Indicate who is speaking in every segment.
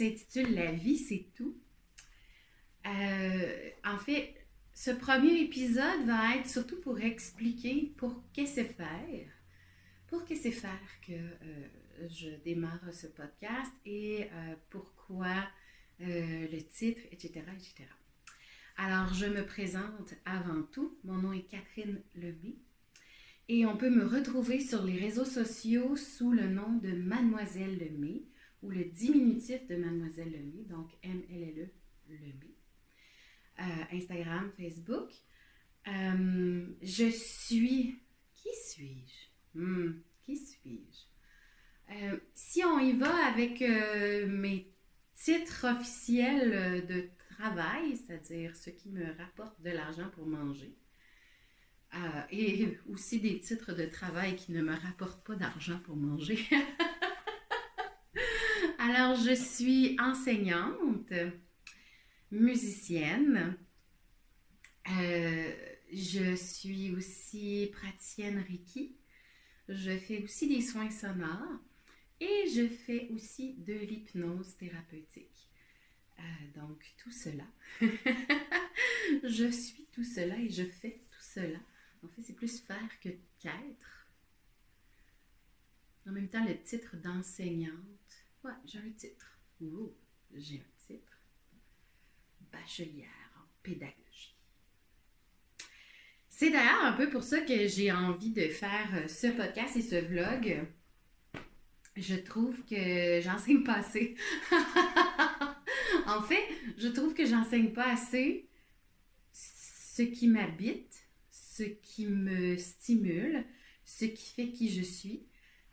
Speaker 1: s'intitule La vie, c'est tout. Euh, en fait, ce premier épisode va être surtout pour expliquer pour qu'est-ce faire, pour qu'est-ce faire que je démarre ce podcast et pourquoi le titre, etc., etc. Alors, je me présente avant tout. Mon nom est Catherine Lemay. Et on peut me retrouver sur les réseaux sociaux sous le nom de Mademoiselle Lemay ou le diminutif de Mademoiselle Lemay, donc M-L-L-E Lemay. Euh, Instagram, Facebook. Euh, je suis. Qui suis-je? Hmm, qui suis-je? Euh, si on y va avec mes titres officiels de travail, c'est-à-dire ce qui me rapporte de l'argent pour manger. Et aussi des titres de travail qui ne me rapportent pas d'argent pour manger. Alors, je suis enseignante, musicienne. Euh, je suis aussi praticienne Reiki. Je fais aussi des soins sonores et je fais aussi de l'hypnose thérapeutique. Euh, donc, tout cela. je suis tout cela et je fais tout cela. En fait, c'est plus faire que qu'être. En même temps, le titre d'enseignante. Ouais, j'ai un titre. J'ai un titre. Bachelière en pédagogie. C'est d'ailleurs un peu pour ça que j'ai envie de faire ce podcast et ce vlog. Je trouve que j'enseigne pas assez. En fait, je trouve que j'enseigne pas assez ce qui m'habite, ce qui me stimule, ce qui fait qui je suis.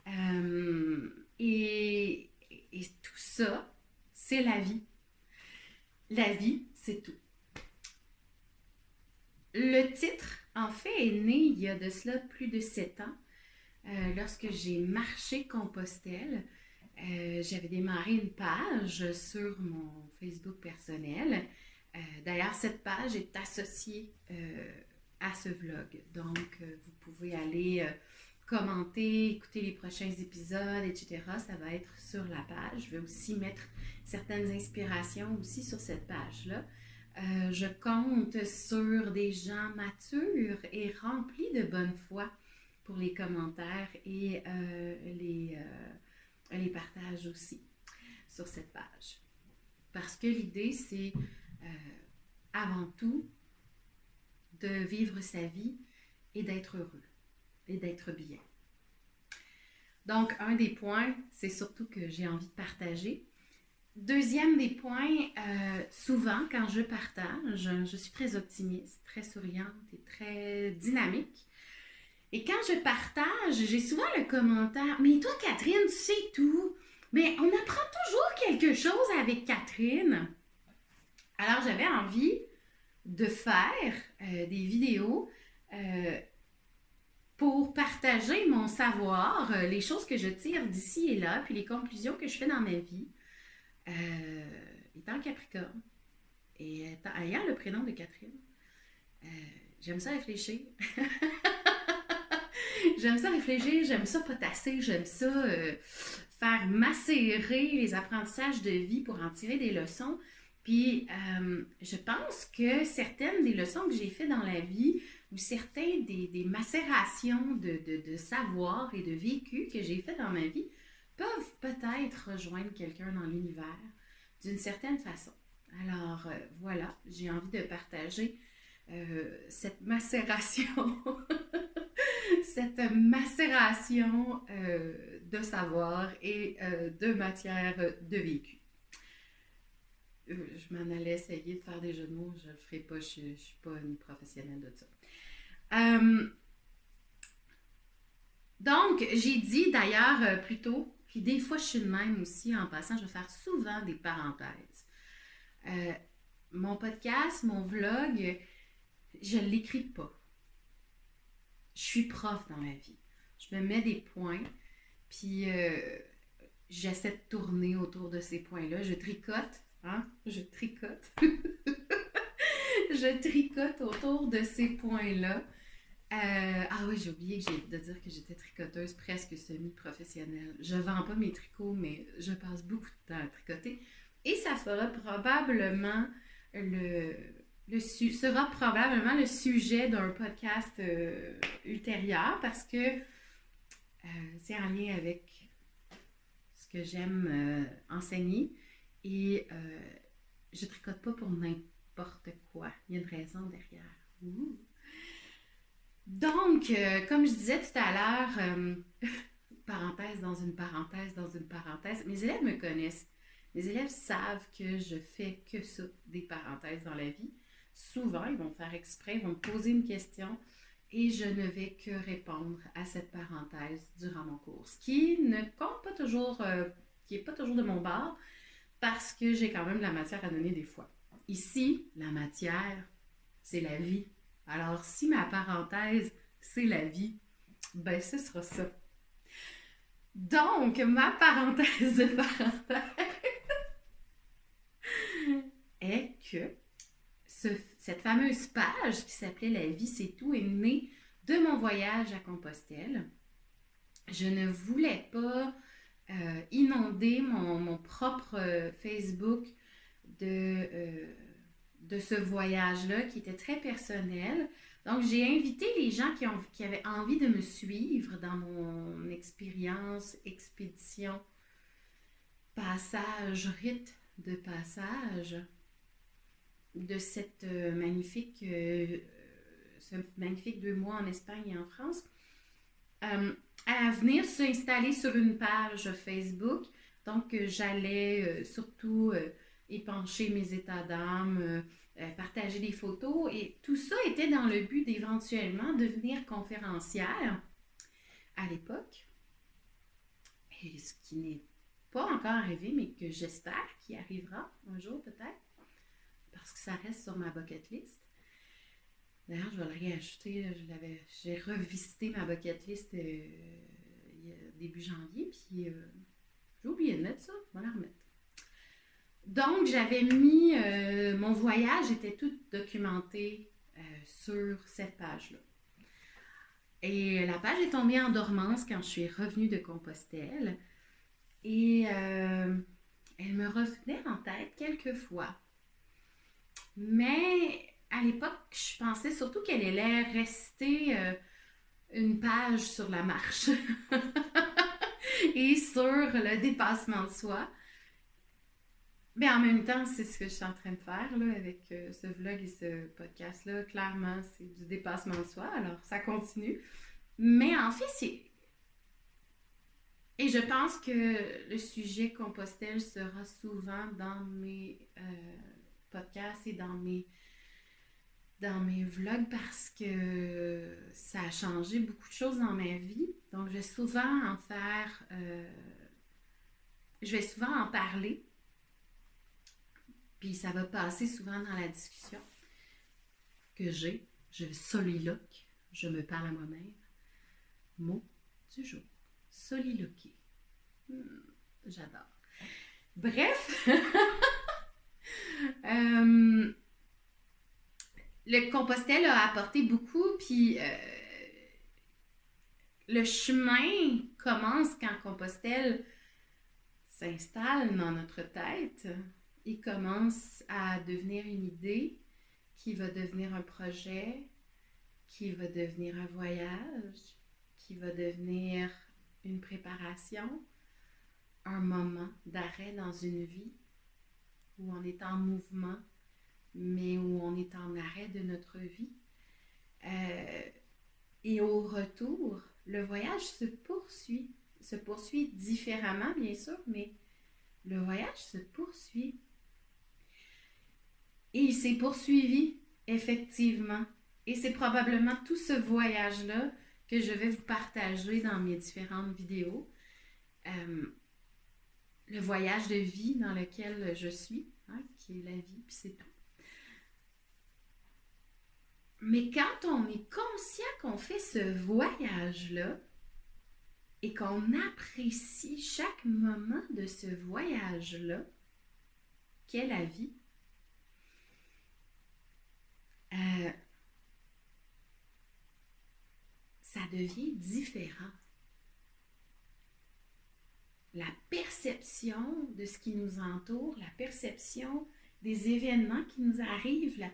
Speaker 1: Euh, et, tout ça, c'est la vie. La vie, c'est tout. Le titre, en fait, est né il y a de cela plus de sept ans, euh, lorsque j'ai marché Compostelle. Euh, j'avais démarré une page sur mon Facebook personnel. Euh, d'ailleurs, cette page est associée à ce vlog. Donc, vous pouvez aller commenter, écouter les prochains épisodes, etc. Ça va être sur la page. Je vais aussi mettre certaines inspirations aussi sur cette page-là. je compte sur des gens matures et remplis de bonne foi pour les commentaires et les elle les partage aussi sur cette page. Parce que l'idée, c'est euh, avant tout de vivre sa vie et d'être heureux et d'être bien. Donc, un des points, c'est surtout que j'ai envie de partager. Deuxième des points, euh, souvent quand je partage, je suis très optimiste, très souriante et très dynamique. Et quand je partage, j'ai souvent le commentaire Mais toi, Catherine, tu sais tout. Mais on apprend toujours quelque chose avec Catherine. Alors, j'avais envie de faire euh, des vidéos euh, pour partager mon savoir, euh, les choses que je tire d'ici et là, puis les conclusions que je fais dans ma vie. étant Capricorne et ayant le prénom de Catherine, j'aime ça réfléchir. j'aime ça réfléchir, j'aime ça potasser, j'aime ça euh, faire macérer les apprentissages de vie pour en tirer des leçons. Puis, euh, je pense que certaines des leçons que j'ai faites dans la vie ou certaines des, macérations de, savoir et de vécu que j'ai fait dans ma vie peuvent peut-être rejoindre quelqu'un dans l'univers d'une certaine façon. Alors, euh, voilà, j'ai envie de partager cette macération cette macération euh, de savoir et euh, de matière de vécu. Euh, je m'en allais essayer de faire des jeux de mots, je ne le ferai pas, je ne suis pas une professionnelle de ça. donc, j'ai dit d'ailleurs plus tôt, puis des fois je suis de même aussi en passant, je vais faire souvent des parenthèses. mon podcast, mon vlog, je ne l'écris pas je suis prof dans la vie. Je me mets des points, puis euh, j'essaie de tourner autour de ces points-là. Je tricote, hein? Je tricote. je tricote autour de ces points-là. Euh, ah oui, j'ai oublié de dire que j'étais tricoteuse presque semi-professionnelle. Je vends pas mes tricots, mais je passe beaucoup de temps à tricoter. Et ça fera probablement le, le sera probablement le sujet d'un podcast euh, ultérieur parce que euh, c'est en lien avec ce que j'aime enseigner et je tricote pas pour n'importe quoi. Il y a une raison derrière. Donc, euh, comme je disais tout à l'heure, euh, parenthèse dans une parenthèse dans une parenthèse, mes élèves me connaissent. Mes élèves savent que je fais que ça, des parenthèses dans la vie. Souvent, ils vont faire exprès, ils vont me poser une question et je ne vais que répondre à cette parenthèse durant mon cours. Ce qui ne compte pas toujours, euh, qui n'est pas toujours de mon bord parce que j'ai quand même de la matière à donner des fois. Ici, la matière, c'est la vie. Alors, si ma parenthèse, c'est la vie, ben ce sera ça. Donc, ma parenthèse de parenthèse est que cette fameuse page qui s'appelait La vie, c'est tout est née de mon voyage à Compostelle. Je ne voulais pas euh, inonder mon, propre euh, Facebook de... Euh, de ce voyage-là qui était très personnel. Donc, j'ai invité les gens qui, ont, qui avaient envie de me suivre dans mon expérience, expédition, passage, rite de passage de cette euh, magnifique, ce magnifique deux mois en Espagne et en France, euh, à venir s'installer sur une page Facebook. Donc, j'allais surtout épancher mes états d'âme, euh, euh, partager des photos. Et tout ça était dans le but d'éventuellement devenir conférencière à l'époque. Et ce qui n'est pas encore arrivé, mais que j'espère qu'il arrivera un jour peut-être, parce que ça reste sur ma bucket list. D'ailleurs, je vais le réajouter. j'ai revisité ma bucket list euh, début janvier, puis j'ai oublié de mettre ça. On va la remettre. Donc, j'avais mis, euh, mon voyage était tout documenté euh, sur cette page-là. Et la page est tombée en dormance quand je suis revenue de Compostelle. Et euh, elle me revenait en tête quelques fois. Mais à l'époque, je pensais surtout qu'elle allait rester une page sur la marche et sur le dépassement de soi. Mais en même temps, c'est ce que je suis en train de faire là, avec euh, ce vlog et ce podcast-là. Clairement, c'est du dépassement de soi, alors ça continue. Mais en fait, c'est. Et je pense que le sujet Compostelle sera souvent dans mes euh, podcasts et dans mes, dans mes vlogs parce que ça a changé beaucoup de choses dans ma vie. Donc, je vais souvent en faire. Euh, je vais souvent en parler puis ça va passer souvent dans la discussion que j'ai. Je soliloque, je me parle à moi-même. Mot du jour. Soliloquer. Hmm, j'adore. Bref, euh, le Compostelle a apporté beaucoup, puis euh, le chemin commence quand Compostelle s'installe dans notre tête il commence à devenir une idée qui va devenir un projet, qui va devenir un voyage, qui va devenir une préparation, un moment d'arrêt dans une vie où on est en mouvement, mais où on est en arrêt de notre vie. Euh, et au retour, le voyage se poursuit, se poursuit différemment, bien sûr, mais le voyage se poursuit. Et il s'est poursuivi, effectivement. Et c'est probablement tout ce voyage-là que je vais vous partager dans mes différentes vidéos. Euh, le voyage de vie dans lequel je suis, hein, qui est la vie, puis c'est tout. Mais quand on est conscient qu'on fait ce voyage-là et qu'on apprécie chaque moment de ce voyage-là, qu'est la vie, euh, ça devient différent. La perception de ce qui nous entoure, la perception des événements qui nous arrivent,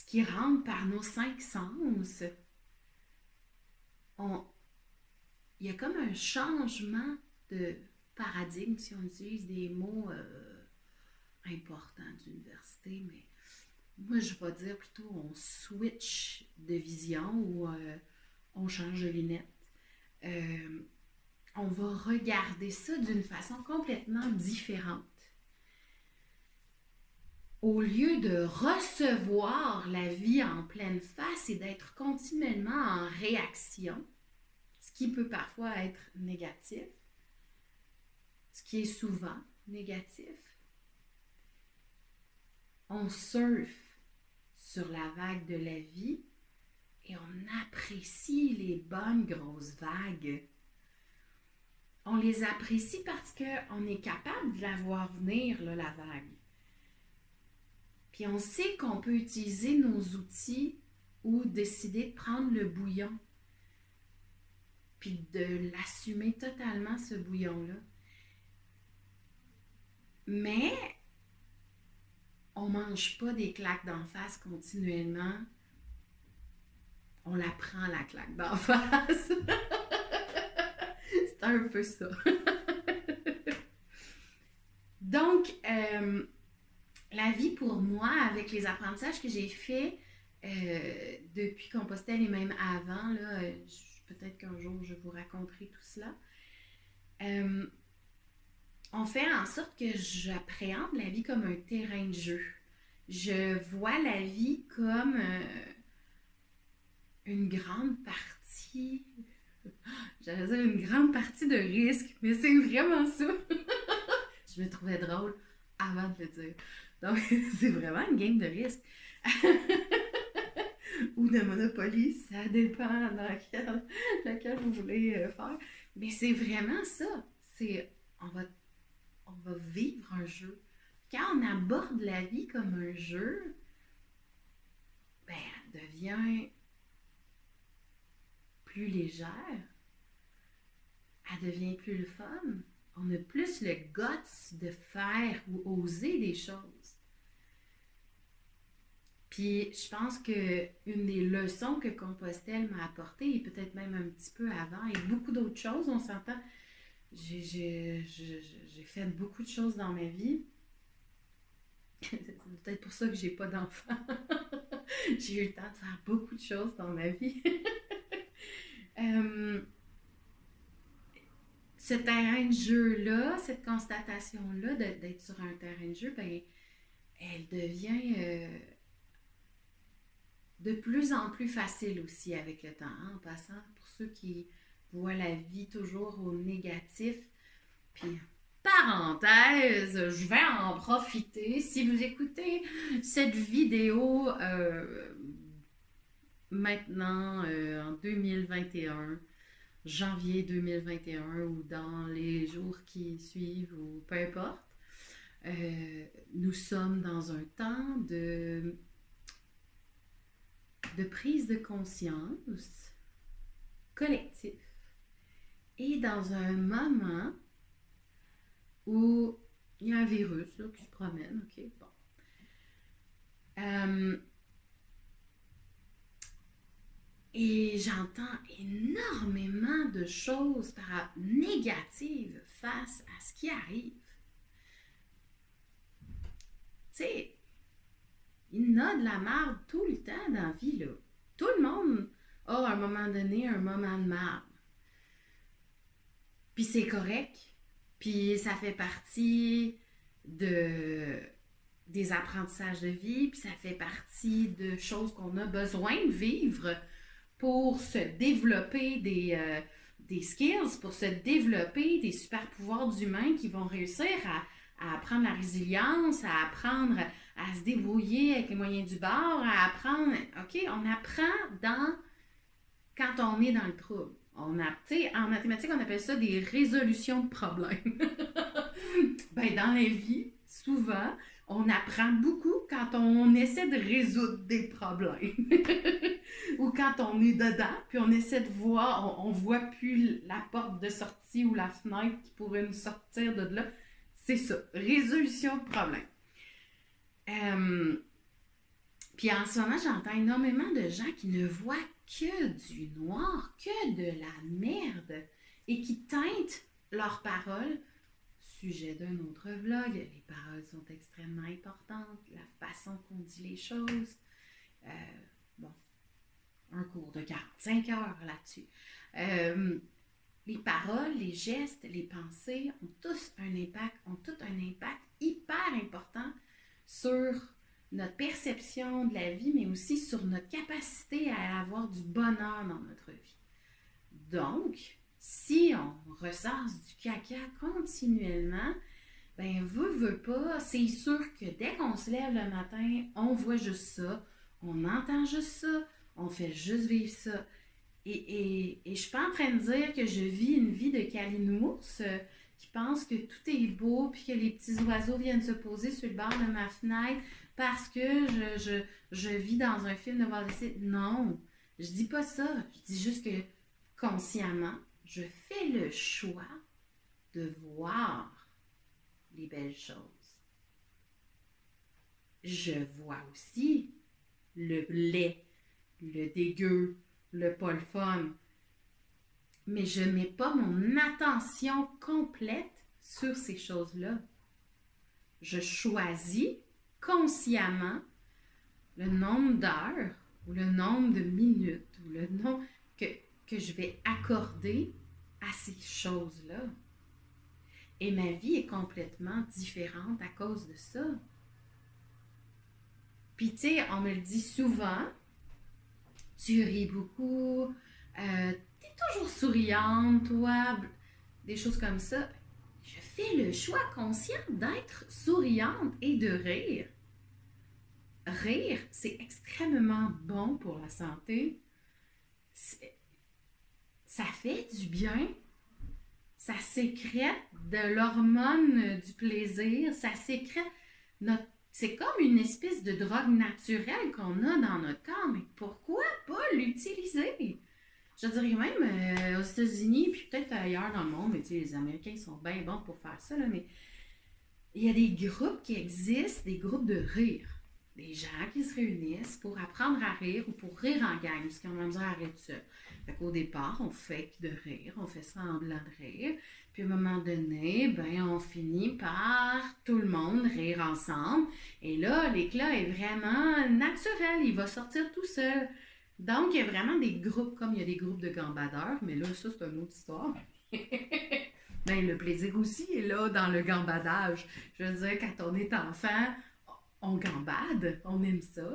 Speaker 1: ce qui rentre par nos cinq sens, il y a comme un changement de paradigme, si on utilise des mots euh, importants d'université, mais moi je vais dire plutôt on switch de vision ou euh, on change de lunettes. Euh, on va regarder ça d'une façon complètement différente. Au lieu de recevoir la vie en pleine face et d'être continuellement en réaction, ce qui peut parfois être négatif, ce qui est souvent négatif, on surfe sur la vague de la vie et on apprécie les bonnes grosses vagues. On les apprécie parce qu'on est capable de la voir venir, la vague. Puis on sait qu'on peut utiliser nos outils ou décider de prendre le bouillon puis de l'assumer totalement, ce bouillon-là. Mais on mange pas des claques d'en face continuellement. On la prend, la claque d'en face. C'est un peu ça. Donc, euh, la vie pour moi, avec les apprentissages que j'ai faits euh, depuis Compostelle et même avant, là, peut-être qu'un jour je vous raconterai tout cela. Euh, on fait en sorte que j'appréhende la vie comme un terrain de jeu. Je vois la vie comme euh, une grande partie, j'allais dire une grande partie de risque, mais c'est vraiment ça. je me trouvais drôle avant de le dire. Donc, c'est vraiment une game de risque. ou de Monopoly, ça dépend dans laquelle, vous voulez euh, faire. Mais c'est vraiment ça. C'est on va, on va vivre un jeu. Quand on aborde la vie comme un jeu, ben, elle devient plus légère. Elle devient plus le fun. On a plus le guts de faire ou oser des choses. Puis je pense que une des leçons que Compostelle m'a apportées, et peut-être même un petit peu avant, et beaucoup d'autres choses, on s'entend, j'ai fait beaucoup de choses dans ma vie. C'est peut-être pour ça que j'ai pas d'enfant. j'ai eu le temps de faire beaucoup de choses dans ma vie. Euh, ce terrain de jeu-là, cette constatation-là d'être sur un terrain de jeu, ben, elle devient euh, de plus en plus facile aussi avec le temps, hein, en passant pour ceux qui voient la vie toujours au négatif. Puis, parenthèse, je vais en profiter. Si vous écoutez cette vidéo euh, maintenant euh, en 2021, janvier 2021 ou dans les jours qui suivent ou peu importe, euh, nous sommes dans un temps de de prise de conscience collectif et dans un moment où il y a un virus qui se promène, ok, bon. Euh, et j'entends énormément de choses par négatives face à ce qui arrive. Tu sais, il n'a de la merde tout le temps dans la vie, là. Tout le monde a à un moment donné un moment de merde. Puis c'est correct. Puis ça fait partie de des apprentissages de vie, puis ça fait partie de choses qu'on a besoin de vivre pour se développer des, euh, des skills, pour se développer des super pouvoirs d'humains qui vont réussir à, à apprendre la résilience, à apprendre à se débrouiller avec les moyens du bord, à apprendre. OK, on apprend dans quand on est dans le trouble. On a, en mathématiques, on appelle ça des résolutions de problèmes. ben, dans la vie, souvent, on apprend beaucoup quand on essaie de résoudre des problèmes. ou quand on est dedans, puis on essaie de voir, on, ne voit plus la porte de sortie ou la fenêtre qui pourrait nous sortir de là. C'est ça, résolution de problème. Euh, puis en ce moment, j'entends énormément de gens qui ne voient que du noir, que de la merde, et qui teintent leurs paroles sujet d'un autre vlog. Les paroles sont extrêmement importantes, la façon qu'on dit les choses. Euh, bon, un cours de 45 heures là-dessus. Euh, les paroles, les gestes, les pensées ont tous un impact, ont tout un impact hyper important sur notre perception de la vie, mais aussi sur notre capacité à avoir du bonheur dans notre vie. Donc, si on ressasse du caca continuellement, ben veut, veut pas, c'est sûr que dès qu'on se lève le matin, on voit juste ça, on entend juste ça, on fait juste vivre ça. Et, et, et je suis pas en train de dire que je vis une vie de calinours euh, qui pense que tout est beau puis que les petits oiseaux viennent se poser sur le bord de ma fenêtre parce que je, je, vis dans un film de Walt Disney. Non, je dis pas ça. Je dis juste que consciemment, je fais le choix de voir les belles choses. Je vois aussi le lait, le dégueu, le pas. Mais je ne mets pas mon attention complète sur ces choses-là. Je choisis consciemment le nombre d'heures ou le nombre de minutes ou le nombre que, je vais accorder à ces choses-là. Et ma vie est complètement différente à cause de ça. Puis, tu sais, on me le dit souvent, tu ris beaucoup, euh, toujours souriante, toi, des choses comme ça. Je fais le choix conscient d'être souriante et de rire. Rire, c'est extrêmement bon pour la santé ça fait du bien. Ça sécrète de l'hormone du plaisir. Ça sécrète notre. C'est comme une espèce de drogue naturelle qu'on a dans notre corps, mais pourquoi pas l'utiliser? Je dirais même euh, aux États-Unis, puis peut-être ailleurs dans le monde, mais les Américains sont bien bons pour faire ça, mais il y a des groupes qui existent, des groupes de rire des gens qui se réunissent pour apprendre à rire ou pour rire en gang, parce qu'on a besoin à seul. Fait qu'au départ, on fait de rire, on fait semblant de rire, puis à un moment donné, ben, on finit par tout le monde rire ensemble, et là, l'éclat est vraiment naturel, il va sortir tout seul. Donc, il y a vraiment des groupes, comme il y a des groupes de gambadeurs, mais là, ça, c'est une autre histoire. ben, le plaisir aussi est là dans le gambadage. Je veux dire, quand on est enfant, on gambade, on aime ça.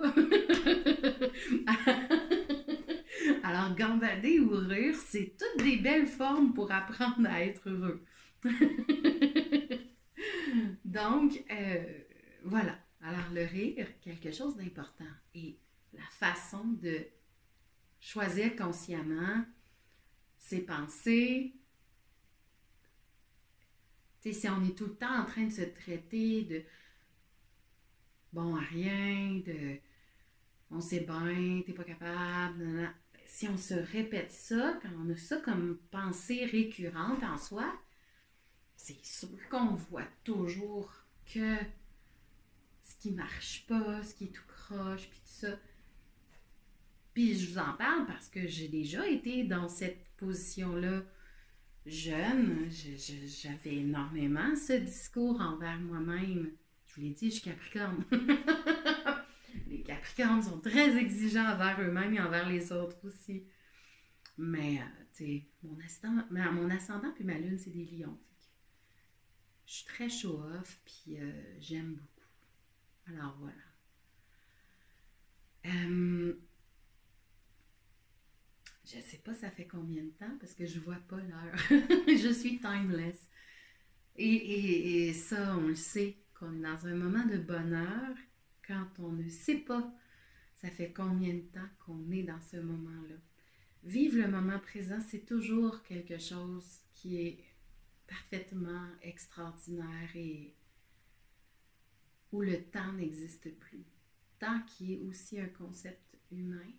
Speaker 1: Alors, gambader ou rire, c'est toutes des belles formes pour apprendre à être heureux. Donc, euh, voilà. Alors, le rire, quelque chose d'important. Et la façon de choisir consciemment ses pensées, tu sais, si on est tout le temps en train de se traiter de bon à rien, de on sait bien, t'es pas capable. Si on se répète ça, quand on a ça comme pensée récurrente en soi, c'est sûr qu'on voit toujours que ce qui marche pas, ce qui est tout croche, puis tout ça. Puis je vous en parle parce que j'ai déjà été dans cette position-là jeune. J'avais énormément ce discours envers moi-même je vous l'ai dit, je suis Capricorne. les Capricornes sont très exigeants envers eux-mêmes et envers les autres aussi. Mais, euh, tu sais, mon ascendant, mon ascendant puis ma lune, c'est des lions. Je suis très show-off, puis euh, j'aime beaucoup. Alors voilà. Euh, je sais pas ça fait combien de temps parce que je vois pas l'heure. je suis timeless. et, et, ça, on le sait qu'on est dans un moment de bonheur quand on ne sait pas ça fait combien de temps qu'on est dans ce moment-là. Vivre le moment présent, c'est toujours quelque chose qui est parfaitement extraordinaire et où le temps n'existe plus. Temps qui est aussi un concept humain.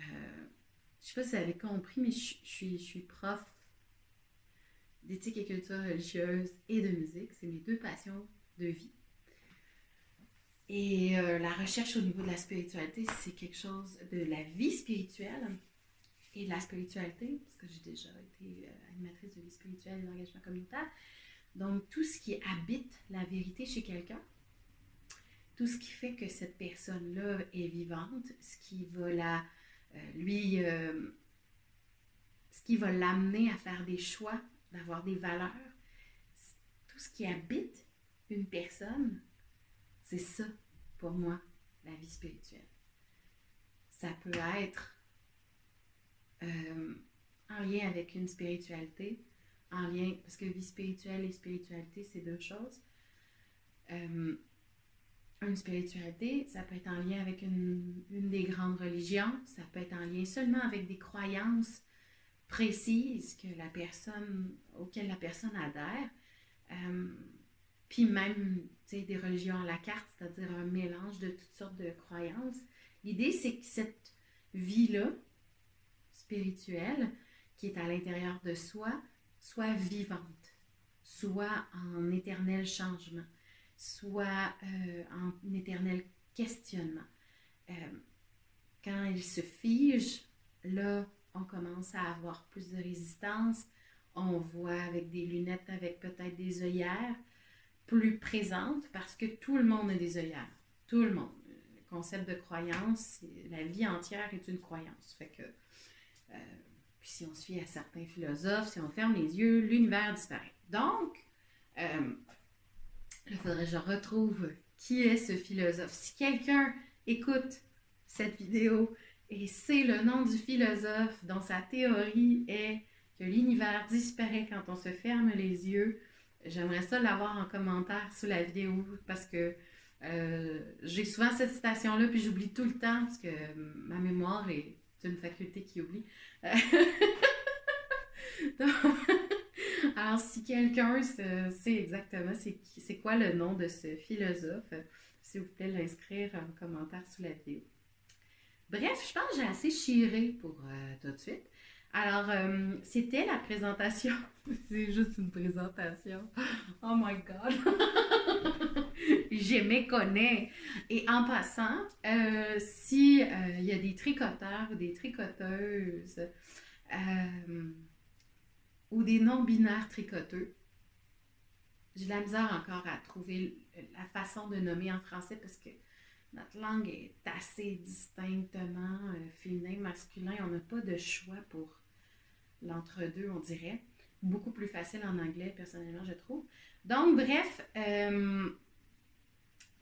Speaker 1: Euh, je sais pas si vous avez compris, mais je, suis, je suis prof d'éthique et culture religieuse et de musique. C'est mes deux passions de vie. Et euh, la recherche au niveau de la spiritualité, c'est quelque chose de la vie spirituelle et de la spiritualité, parce que j'ai déjà été euh, animatrice de vie spirituelle et d'engagement communautaire. Donc, tout ce qui habite la vérité chez quelqu'un, tout ce qui fait que cette personne-là est vivante, ce qui va la, euh, lui, ce qui va l'amener à faire des choix, d'avoir des valeurs, tout ce qui habite une personne, c'est ça, pour moi, la vie spirituelle. Ça peut être euh, en lien avec une spiritualité, en lien, parce que vie spirituelle et spiritualité, c'est deux choses. Euh, une spiritualité, ça peut être en lien avec une, des grandes religions, ça peut être en lien seulement avec des croyances précises que la personne, auxquelles la personne adhère. Euh, puis même, des religions à la carte, c'est-à-dire un mélange de toutes sortes de croyances. L'idée, c'est que cette vie-là, spirituelle, qui est à l'intérieur de soi, soit vivante, soit en éternel changement, soit euh, en éternel questionnement. Euh, quand elle se fige, là, on commence à avoir plus de résistance. On voit avec des lunettes, avec peut-être des œillères plus présente parce que tout le monde a des œillères. Tout le monde. Le concept de croyance, la vie entière est une croyance. Fait que, euh, si on fie à certains philosophes, si on ferme les yeux, l'univers disparaît. Donc, euh, il faudrait que je retrouve qui est ce philosophe. Si quelqu'un écoute cette vidéo et sait le nom du philosophe dont sa théorie est que l'univers disparaît quand on se ferme les yeux, J'aimerais ça l'avoir en commentaire sous la vidéo parce que euh, j'ai souvent cette citation-là, puis j'oublie tout le temps parce que ma mémoire est une faculté qui oublie. alors, si quelqu'un sait exactement c'est quoi le nom de ce philosophe, s'il vous plaît, l'inscrire en commentaire sous la vidéo. Bref, je pense que j'ai assez chiré pour euh, tout de suite. Alors, euh, c'était la présentation. C'est juste une présentation. Oh my God! Je méconnais. Et en passant, euh, si euh, y a des tricoteurs ou des tricoteuses ou des non-binaires tricoteux, j'ai la misère encore à trouver la façon de nommer en français parce que notre langue est assez distinctement féminin, masculin. On n'a pas de choix pour l'entre-deux, on dirait. Beaucoup plus facile en anglais, personnellement, je trouve. Donc, bref, euh,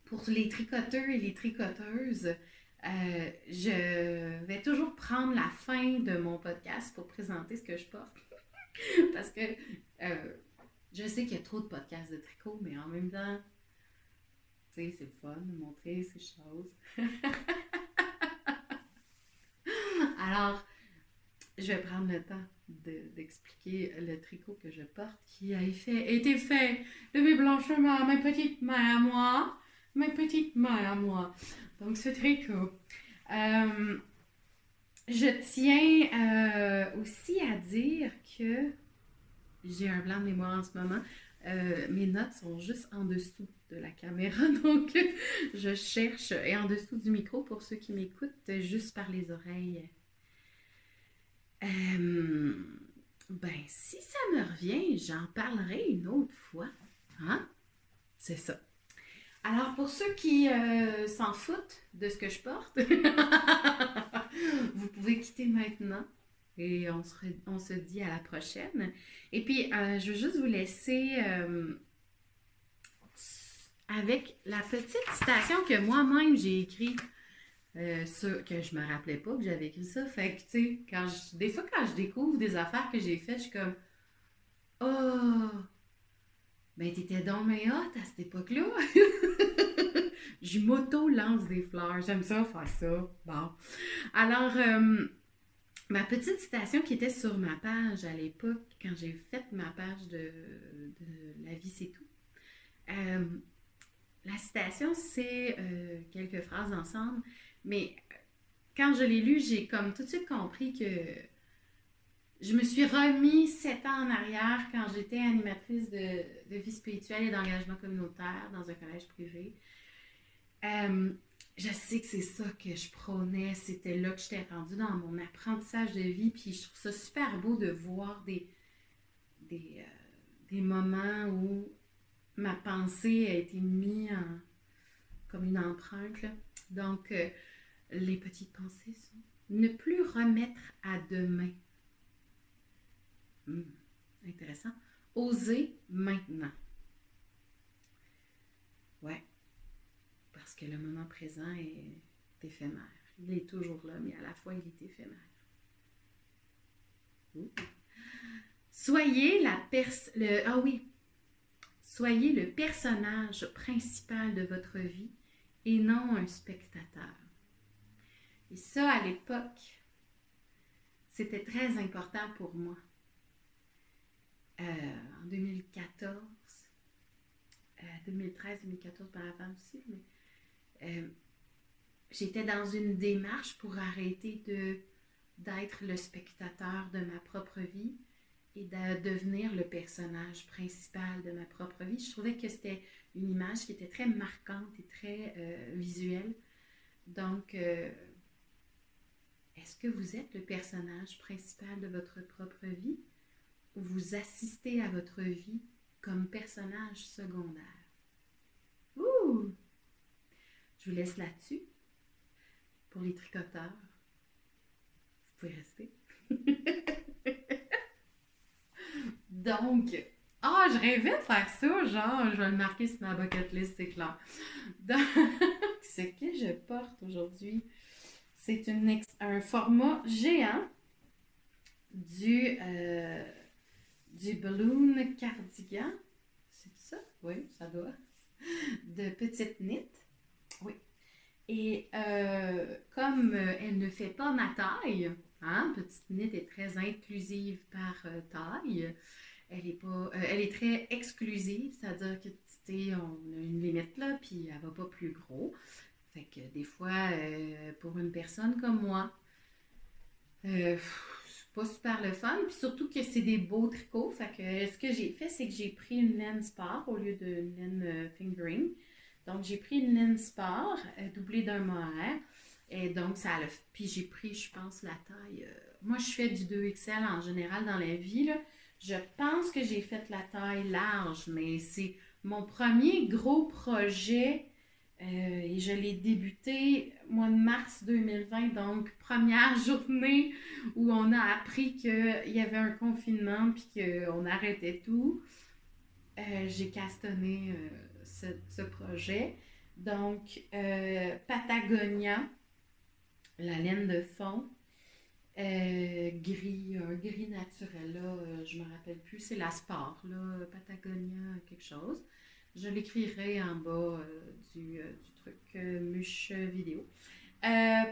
Speaker 1: pour les tricoteurs et les tricoteuses, euh, je vais toujours prendre la fin de mon podcast pour présenter ce que je porte. Parce que euh, je sais qu'il y a trop de podcasts de tricot, mais en même temps, tu sais, c'est fun de montrer ces choses. Alors, je vais prendre le temps d'expliquer le tricot que je porte qui a été fait de mes blanches mains, mes petites mains à moi, mes petites mains à moi. Donc ce tricot. Euh, je tiens euh, aussi à dire que j'ai un blanc de mémoire en ce moment. Euh, mes notes sont juste en dessous de la caméra, donc je cherche, et en dessous du micro pour ceux qui m'écoutent juste par les oreilles. Euh, ben, si ça me revient, j'en parlerai une autre fois. Hein? C'est ça. Alors, pour ceux qui s'en foutent de ce que je porte, vous pouvez quitter maintenant et on se, dit à la prochaine. Et puis, euh, je veux juste vous laisser avec la petite citation que moi-même j'ai écrite euh, que je me rappelais pas que j'avais écrit ça. Fait que, tu sais, des fois, quand je découvre des affaires que j'ai faites, je suis comme, oh, ben t'étais dans mes hôtes à cette époque-là. je m'auto-lance des fleurs. J'aime ça, faire ça. Bon. Alors, euh, ma petite citation qui était sur ma page à l'époque, quand j'ai fait ma page de, de La vie, c'est tout. Euh, la citation, c'est euh, quelques phrases ensemble, mais quand je l'ai lu, j'ai comme tout de suite compris que je me suis remis sept ans en arrière quand j'étais animatrice de, vie spirituelle et d'engagement communautaire dans un collège privé. Euh, je sais que c'est ça que je prônais, c'était là que j'étais rendue dans mon apprentissage de vie, puis je trouve ça super beau de voir des, des, euh, moments où ma pensée a été mise comme une empreinte. Donc, euh, les petites pensées sont ne plus remettre à demain. Hmm, intéressant. Oser maintenant. Ouais. Parce que le moment présent est éphémère. Il est toujours là, mais à la fois il est éphémère. Soyez la personne. Ah oui. Soyez le personnage principal de votre vie et non un spectateur. Et ça, à l'époque, c'était très important pour moi. Euh, en 2014, 2013, 2014 par avant aussi, euh, j'étais dans une démarche pour arrêter de d'être le spectateur de ma propre vie et de devenir le personnage principal de ma propre vie. Je trouvais que c'était une image qui était très marquante et très euh, visuelle. Donc, est-ce que vous êtes le personnage principal de votre propre vie? Vous assistez à votre vie comme personnage secondaire? Ouh! Je vous laisse là-dessus. Pour les tricoteurs, vous pouvez rester. Donc, ah, je rêvais de faire ça, genre, je vais le marquer sur ma bucket list, c'est clair. Donc, ce que je porte aujourd'hui, c'est un format géant du, euh, du balloon cardigan. C'est ça? Oui, ça doit. De petite knit. Oui. Et euh, comme euh, elle ne fait pas ma taille, hein, petite knit est très inclusive par taille. Elle est, pas, elle est très exclusive, c'est-à-dire que on a une limite là, puis elle va pas plus gros. Fait que des fois, euh, pour une personne comme moi, euh, pas super le fun. Puis surtout que c'est des beaux tricots. Fait que ce que j'ai fait, c'est que j'ai pris une laine sport au lieu d'une laine euh, fingering. Donc j'ai pris une laine sport doublée d'un mohair. Et donc, ça a Puis j'ai pris, je pense, la taille. moi, je fais du 2XL en général dans la vie. Je pense que j'ai fait la taille large, mais c'est mon premier gros projet euh, et je l'ai débuté mois de mars 2020, donc première journée où on a appris qu'il y avait un confinement puis qu'on arrêtait tout. Euh, j'ai castonné euh, ce, projet. Donc, Patagonia, la laine de fond, gris, un gris naturel, là, je me rappelle plus, c'est la Sport, là, Patagonia, quelque chose. Je l'écrirai en bas euh, du, euh, du, truc euh, muche vidéo.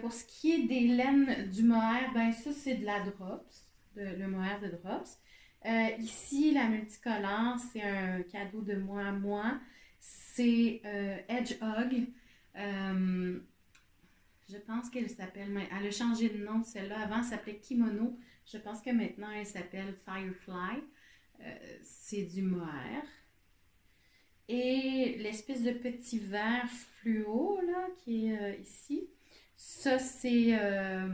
Speaker 1: pour ce qui est des laines du mohair, ben ça c'est de la drops, de, le mohair de drops. ici, la multicolore, c'est un cadeau de moi à moi. C'est Edge Hog. je pense qu'elle s'appelle, elle a changé de nom celle-là. Avant, elle s'appelait Kimono. Je pense que maintenant, elle s'appelle Firefly. c'est du mohair. Et l'espèce de petit verre fluo là, qui est euh, ici, ça c'est euh,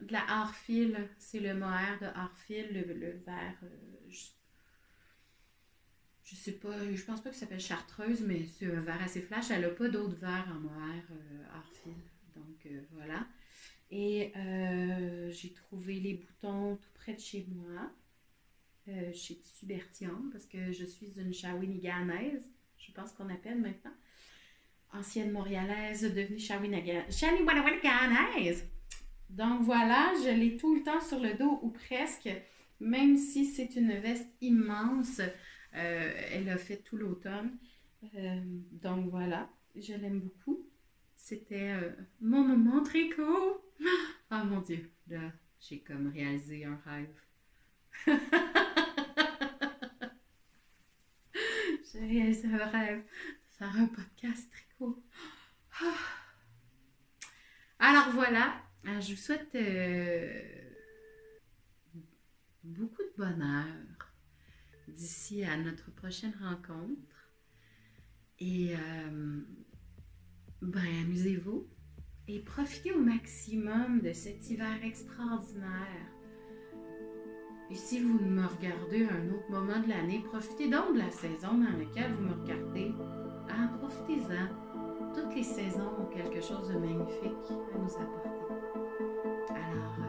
Speaker 1: de la harfil, c'est le mohair de harfil, le, le verre, euh, je, sais pas, je pense pas que ça s'appelle chartreuse, mais c'est un verre assez flash. Elle n'a pas d'autres verres en mohair harfil. Donc voilà. Et j'ai trouvé les boutons tout près de chez moi, chez Tissu parce que je suis une Shawiniganaise je pense qu'on appelle maintenant. Ancienne montréalaise, devenue Shawiniganiaise. Donc voilà, je l'ai tout le temps sur le dos ou presque, même si c'est une veste immense. Euh, elle a fait tout l'automne. Euh, donc voilà, je l'aime beaucoup. C'était euh, mon moment tricot. Oh mon Dieu, là, j'ai comme réalisé un rêve. Un rêve de faire un podcast tricot. Ah. Alors voilà, euh, je vous souhaite euh, beaucoup de bonheur d'ici à notre prochaine rencontre. Et euh, ben, amusez-vous et profitez au maximum de cet hiver extraordinaire. Et si vous me regardez à un autre moment de l'année, profitez donc de la saison dans laquelle vous me regardez. Ah, profitez-en. Toutes les saisons ont quelque chose de magnifique à nous apporter. Alors,